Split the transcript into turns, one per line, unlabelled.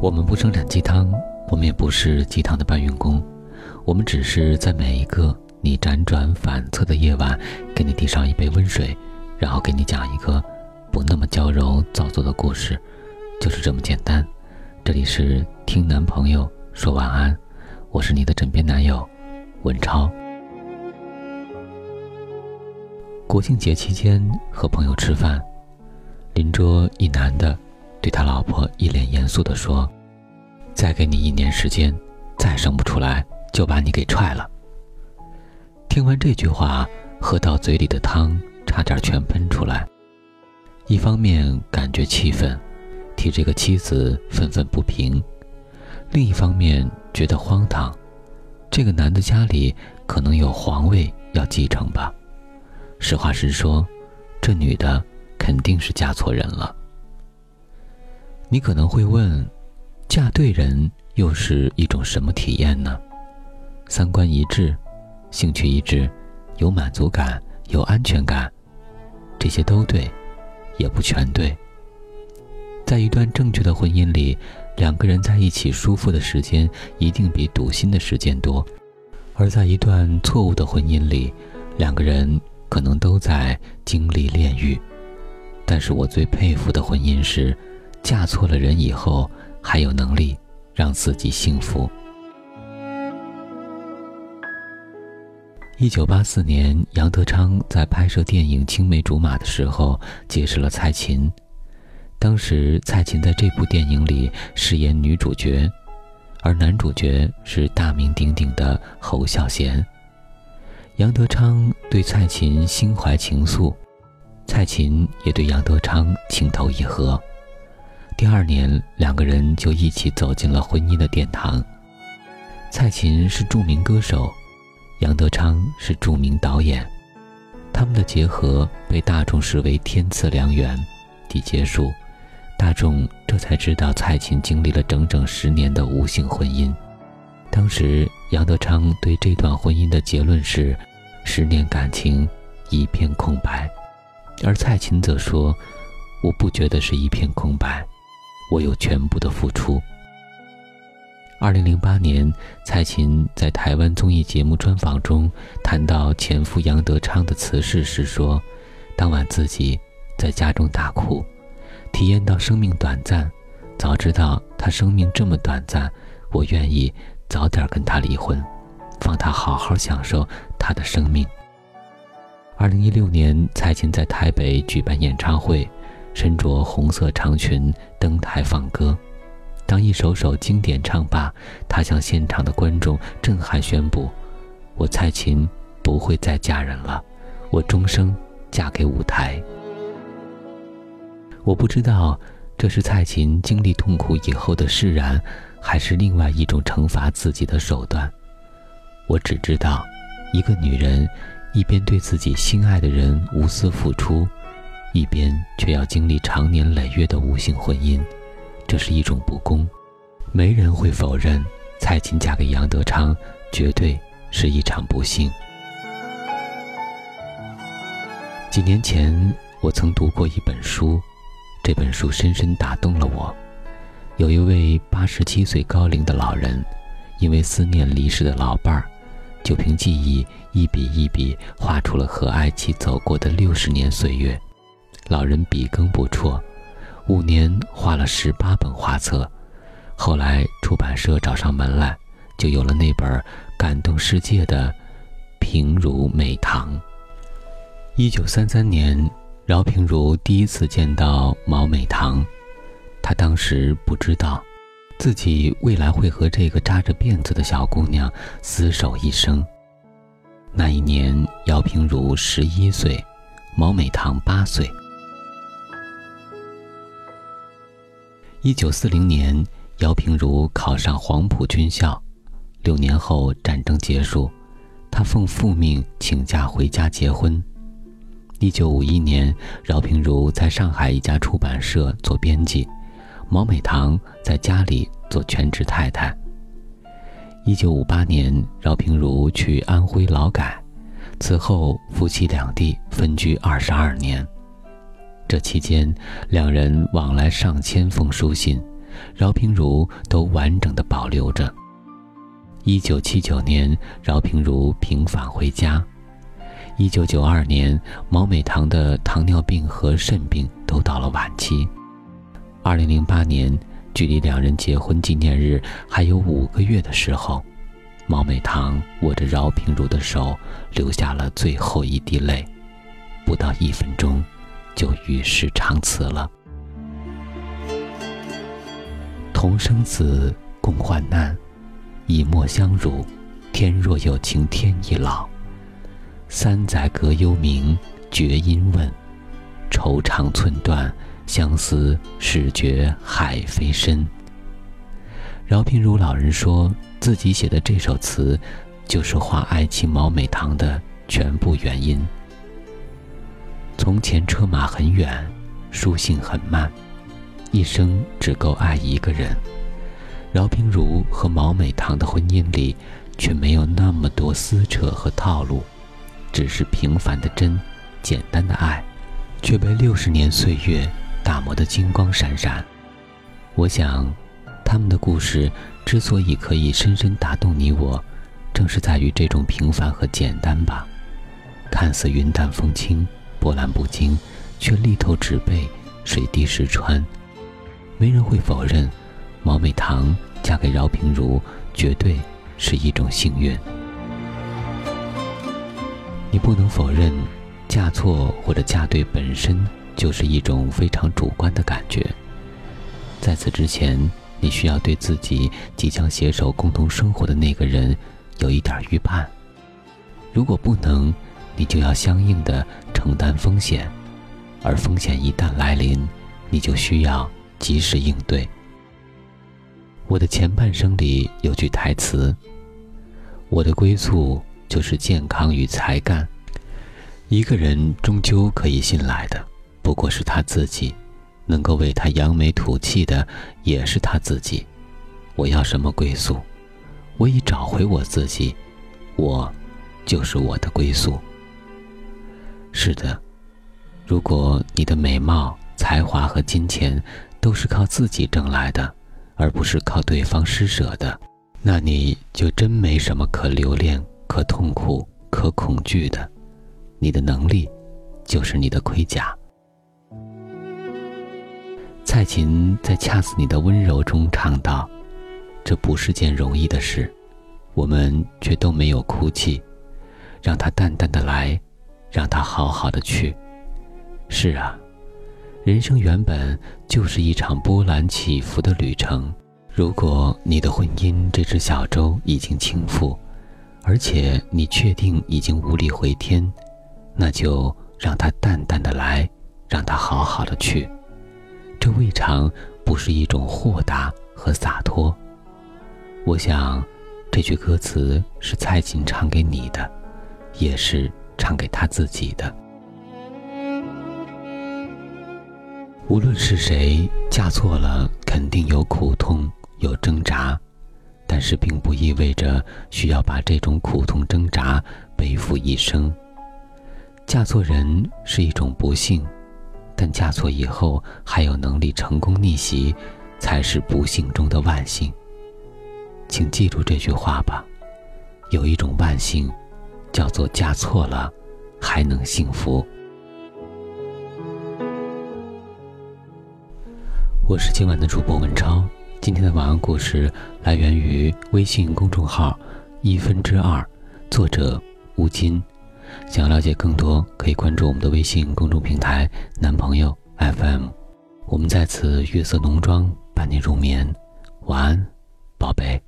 我们不生产鸡汤，我们也不是鸡汤的搬运工，我们只是在每一个你辗转反侧的夜晚，给你递上一杯温水，然后给你讲一个不那么娇柔造作的故事，就是这么简单。这里是听男朋友说晚安，我是你的枕边男友文超。国庆节期间和朋友吃饭，邻桌一男的。对他老婆一脸严肃地说：“再给你一年时间，再生不出来就把你给踹了。”听完这句话，喝到嘴里的汤差点全喷出来。一方面感觉气愤，替这个妻子愤愤不平；另一方面觉得荒唐，这个男的家里可能有皇位要继承吧？实话实说，这女的肯定是嫁错人了。你可能会问，嫁对人又是一种什么体验呢？三观一致，兴趣一致，有满足感，有安全感，这些都对，也不全对。在一段正确的婚姻里，两个人在一起舒服的时间一定比堵心的时间多；而在一段错误的婚姻里，两个人可能都在经历炼狱。但是我最佩服的婚姻是。嫁错了人以后，还有能力让自己幸福。一九八四年，杨德昌在拍摄电影《青梅竹马》的时候结识了蔡琴。当时，蔡琴在这部电影里饰演女主角，而男主角是大名鼎鼎的侯孝贤。杨德昌对蔡琴心怀情愫，蔡琴也对杨德昌情投意合。第二年，两个人就一起走进了婚姻的殿堂。蔡琴是著名歌手，杨德昌是著名导演，他们的结合被大众视为天赐良缘。一结束，大众这才知道蔡琴经历了整整十年的无性婚姻。当时，杨德昌对这段婚姻的结论是：十年感情一片空白，而蔡琴则说：“我不觉得是一片空白。”我有全部的付出。二零零八年，蔡琴在台湾综艺节目专访中谈到前夫杨德昌的辞世时说：“当晚自己在家中大哭，体验到生命短暂。早知道他生命这么短暂，我愿意早点跟他离婚，放他好好享受他的生命。”二零一六年，蔡琴在台北举办演唱会。身着红色长裙登台放歌，当一首首经典唱罢，她向现场的观众震撼宣布：“我蔡琴不会再嫁人了，我终生嫁给舞台。”我不知道这是蔡琴经历痛苦以后的释然，还是另外一种惩罚自己的手段。我只知道，一个女人一边对自己心爱的人无私付出。一边却要经历长年累月的无性婚姻，这是一种不公。没人会否认，蔡琴嫁给杨德昌绝对是一场不幸。几年前，我曾读过一本书，这本书深深打动了我。有一位八十七岁高龄的老人，因为思念离世的老伴儿，就凭记忆一笔一笔画出了和爱妻走过的六十年岁月。老人笔耕不辍，五年画了十八本画册，后来出版社找上门来，就有了那本感动世界的《平如美堂》。一九三三年，饶平如第一次见到毛美堂，他当时不知道，自己未来会和这个扎着辫子的小姑娘厮守一生。那一年，姚平如十一岁，毛美堂八岁。一九四零年，姚平如考上黄埔军校。六年后，战争结束，她奉父命请假回家结婚。一九五一年，饶平如在上海一家出版社做编辑，毛美堂在家里做全职太太。一九五八年，饶平如去安徽劳改，此后夫妻两地分居二十二年。这期间，两人往来上千封书信，饶平如都完整的保留着。一九七九年，饶平如平返回家。一九九二年，毛美棠的糖尿病和肾病都到了晚期。二零零八年，距离两人结婚纪念日还有五个月的时候，毛美棠握着饶平如的手，流下了最后一滴泪，不到一分钟。就与世长辞了。同生子，共患难，以沫相濡。天若有情天亦老。三载隔幽冥，绝音问。愁肠寸断，相思始觉海非深。饶平如老人说自己写的这首词，就是画爱情毛美棠的全部原因。从前车马很远，书信很慢，一生只够爱一个人。饶平如和毛美棠的婚姻里，却没有那么多撕扯和套路，只是平凡的真，简单的爱，却被六十年岁月打磨得金光闪闪。我想，他们的故事之所以可以深深打动你我，正是在于这种平凡和简单吧。看似云淡风轻。波澜不惊，却力透纸背，水滴石穿。没人会否认，毛美棠嫁给饶平如绝对是一种幸运。你不能否认，嫁错或者嫁对本身就是一种非常主观的感觉。在此之前，你需要对自己即将携手共同生活的那个人有一点预判。如果不能，你就要相应的承担风险，而风险一旦来临，你就需要及时应对。我的前半生里有句台词：“我的归宿就是健康与才干。”一个人终究可以信赖的，不过是他自己；能够为他扬眉吐气的，也是他自己。我要什么归宿？我已找回我自己，我就是我的归宿。是的，如果你的美貌、才华和金钱都是靠自己挣来的，而不是靠对方施舍的，那你就真没什么可留恋、可痛苦、可恐惧的。你的能力，就是你的盔甲。蔡琴在《恰似你的温柔》中唱道：“这不是件容易的事，我们却都没有哭泣，让它淡淡的来。”让它好好的去。是啊，人生原本就是一场波澜起伏的旅程。如果你的婚姻这只小舟已经倾覆，而且你确定已经无力回天，那就让它淡淡的来，让它好好的去。这未尝不是一种豁达和洒脱。我想，这句歌词是蔡琴唱给你的，也是。唱给他自己的。无论是谁嫁错了，肯定有苦痛，有挣扎，但是并不意味着需要把这种苦痛挣扎背负一生。嫁错人是一种不幸，但嫁错以后还有能力成功逆袭，才是不幸中的万幸。请记住这句话吧，有一种万幸。叫做嫁错了，还能幸福。我是今晚的主播文超，今天的晚安故事来源于微信公众号“一分之二”，作者吴金。想要了解更多，可以关注我们的微信公众平台“男朋友 FM”。我们在此月色浓妆伴你入眠，晚安，宝贝。